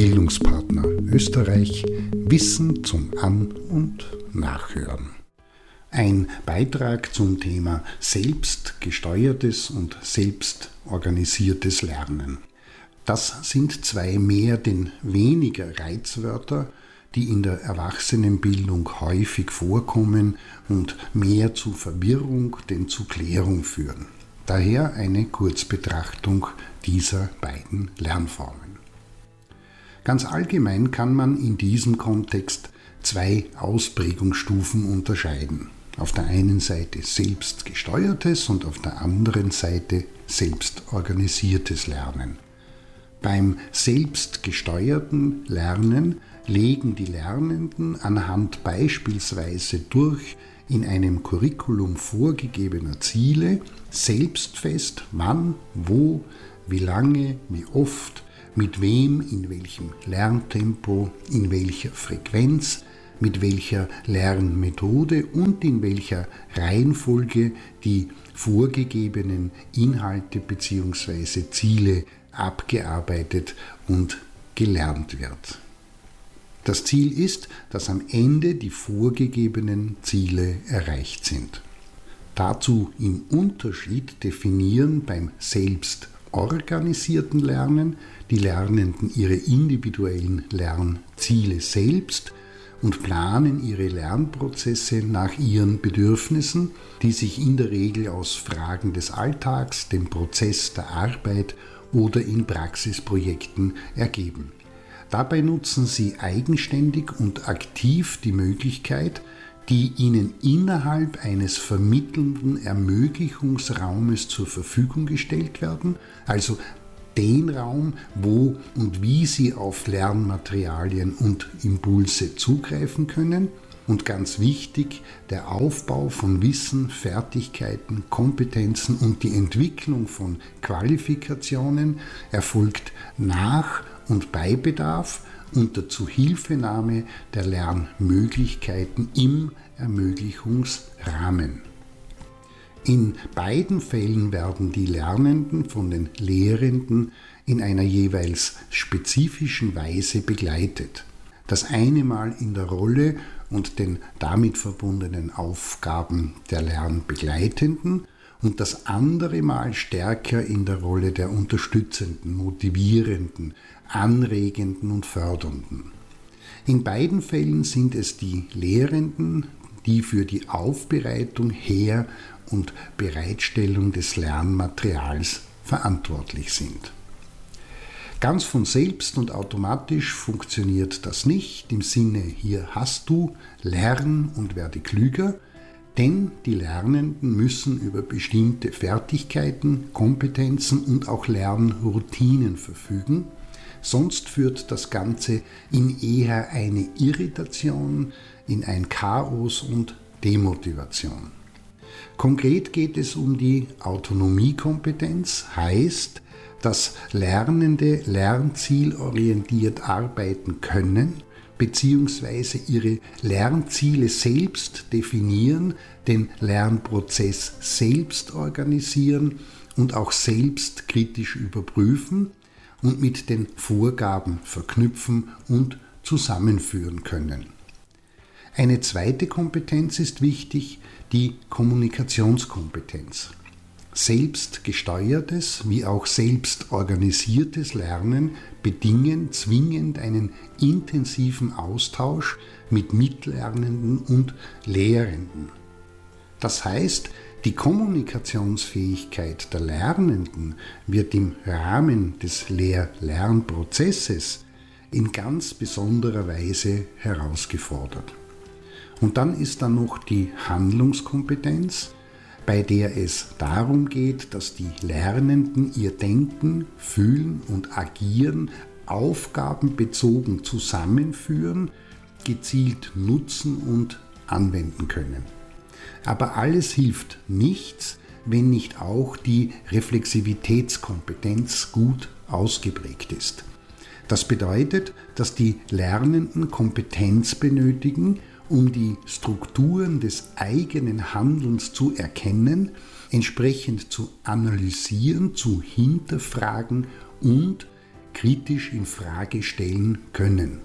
Bildungspartner Österreich Wissen zum An- und Nachhören. Ein Beitrag zum Thema selbstgesteuertes und selbstorganisiertes Lernen. Das sind zwei mehr denn weniger Reizwörter, die in der Erwachsenenbildung häufig vorkommen und mehr zu Verwirrung denn zu Klärung führen. Daher eine Kurzbetrachtung dieser beiden Lernformen. Ganz allgemein kann man in diesem Kontext zwei Ausprägungsstufen unterscheiden. Auf der einen Seite selbstgesteuertes und auf der anderen Seite selbstorganisiertes Lernen. Beim selbstgesteuerten Lernen legen die Lernenden anhand beispielsweise durch in einem Curriculum vorgegebener Ziele selbst fest, wann, wo, wie lange, wie oft, mit wem, in welchem Lerntempo, in welcher Frequenz, mit welcher Lernmethode und in welcher Reihenfolge die vorgegebenen Inhalte bzw. Ziele abgearbeitet und gelernt wird. Das Ziel ist, dass am Ende die vorgegebenen Ziele erreicht sind. Dazu im Unterschied definieren beim selbstorganisierten Lernen die Lernenden ihre individuellen Lernziele selbst und planen ihre Lernprozesse nach ihren Bedürfnissen, die sich in der Regel aus Fragen des Alltags, dem Prozess der Arbeit oder in Praxisprojekten ergeben. Dabei nutzen sie eigenständig und aktiv die Möglichkeit, die ihnen innerhalb eines vermittelnden Ermöglichungsraumes zur Verfügung gestellt werden, also den Raum, wo und wie sie auf Lernmaterialien und Impulse zugreifen können. Und ganz wichtig, der Aufbau von Wissen, Fertigkeiten, Kompetenzen und die Entwicklung von Qualifikationen erfolgt nach und bei Bedarf unter Zuhilfenahme der Lernmöglichkeiten im Ermöglichungsrahmen. In beiden Fällen werden die Lernenden von den Lehrenden in einer jeweils spezifischen Weise begleitet. Das eine Mal in der Rolle und den damit verbundenen Aufgaben der Lernbegleitenden und das andere Mal stärker in der Rolle der unterstützenden, motivierenden, anregenden und fördernden. In beiden Fällen sind es die Lehrenden, die für die Aufbereitung, Her- und Bereitstellung des Lernmaterials verantwortlich sind. Ganz von selbst und automatisch funktioniert das nicht im Sinne hier hast du, lern und werde klüger, denn die Lernenden müssen über bestimmte Fertigkeiten, Kompetenzen und auch Lernroutinen verfügen, sonst führt das Ganze in eher eine Irritation, in ein Chaos und Demotivation. Konkret geht es um die Autonomiekompetenz, heißt, dass Lernende lernzielorientiert arbeiten können bzw. ihre Lernziele selbst definieren, den Lernprozess selbst organisieren und auch selbst kritisch überprüfen und mit den Vorgaben verknüpfen und zusammenführen können. Eine zweite Kompetenz ist wichtig, die Kommunikationskompetenz. Selbstgesteuertes wie auch selbstorganisiertes Lernen bedingen zwingend einen intensiven Austausch mit Mitlernenden und Lehrenden. Das heißt, die Kommunikationsfähigkeit der Lernenden wird im Rahmen des Lehr-Lernprozesses in ganz besonderer Weise herausgefordert. Und dann ist da noch die Handlungskompetenz, bei der es darum geht, dass die Lernenden ihr Denken, Fühlen und Agieren aufgabenbezogen zusammenführen, gezielt nutzen und anwenden können. Aber alles hilft nichts, wenn nicht auch die Reflexivitätskompetenz gut ausgeprägt ist. Das bedeutet, dass die Lernenden Kompetenz benötigen, um die Strukturen des eigenen Handelns zu erkennen, entsprechend zu analysieren, zu hinterfragen und kritisch in Frage stellen können.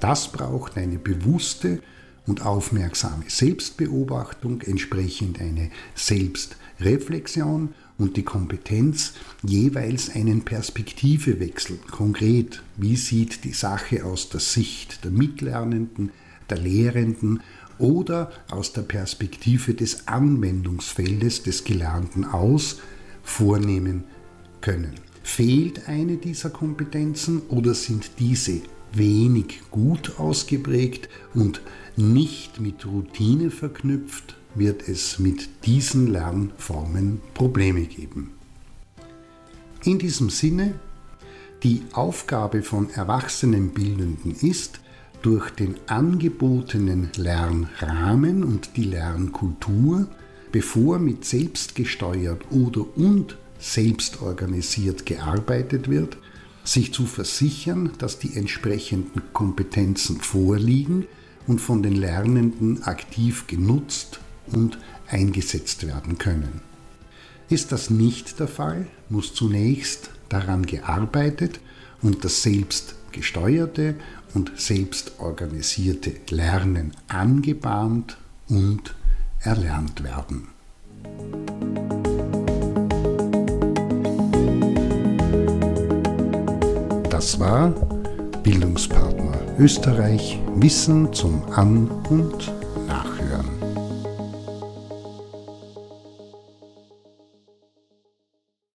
Das braucht eine bewusste und aufmerksame Selbstbeobachtung, entsprechend eine Selbstreflexion und die Kompetenz, jeweils einen Perspektivewechsel. Konkret, wie sieht die Sache aus der Sicht der Mitlernenden, der Lehrenden oder aus der Perspektive des Anwendungsfeldes des Gelernten aus, vornehmen können. Fehlt eine dieser Kompetenzen oder sind diese wenig gut ausgeprägt und nicht mit Routine verknüpft, wird es mit diesen Lernformen Probleme geben. In diesem Sinne, die Aufgabe von Erwachsenenbildenden ist, durch den angebotenen Lernrahmen und die Lernkultur, bevor mit selbstgesteuert oder und selbstorganisiert gearbeitet wird, sich zu versichern, dass die entsprechenden Kompetenzen vorliegen und von den Lernenden aktiv genutzt und eingesetzt werden können. Ist das nicht der Fall, muss zunächst daran gearbeitet und das selbstgesteuerte und selbstorganisierte Lernen angebahnt und erlernt werden. Das war Bildungspartner Österreich Wissen zum An- und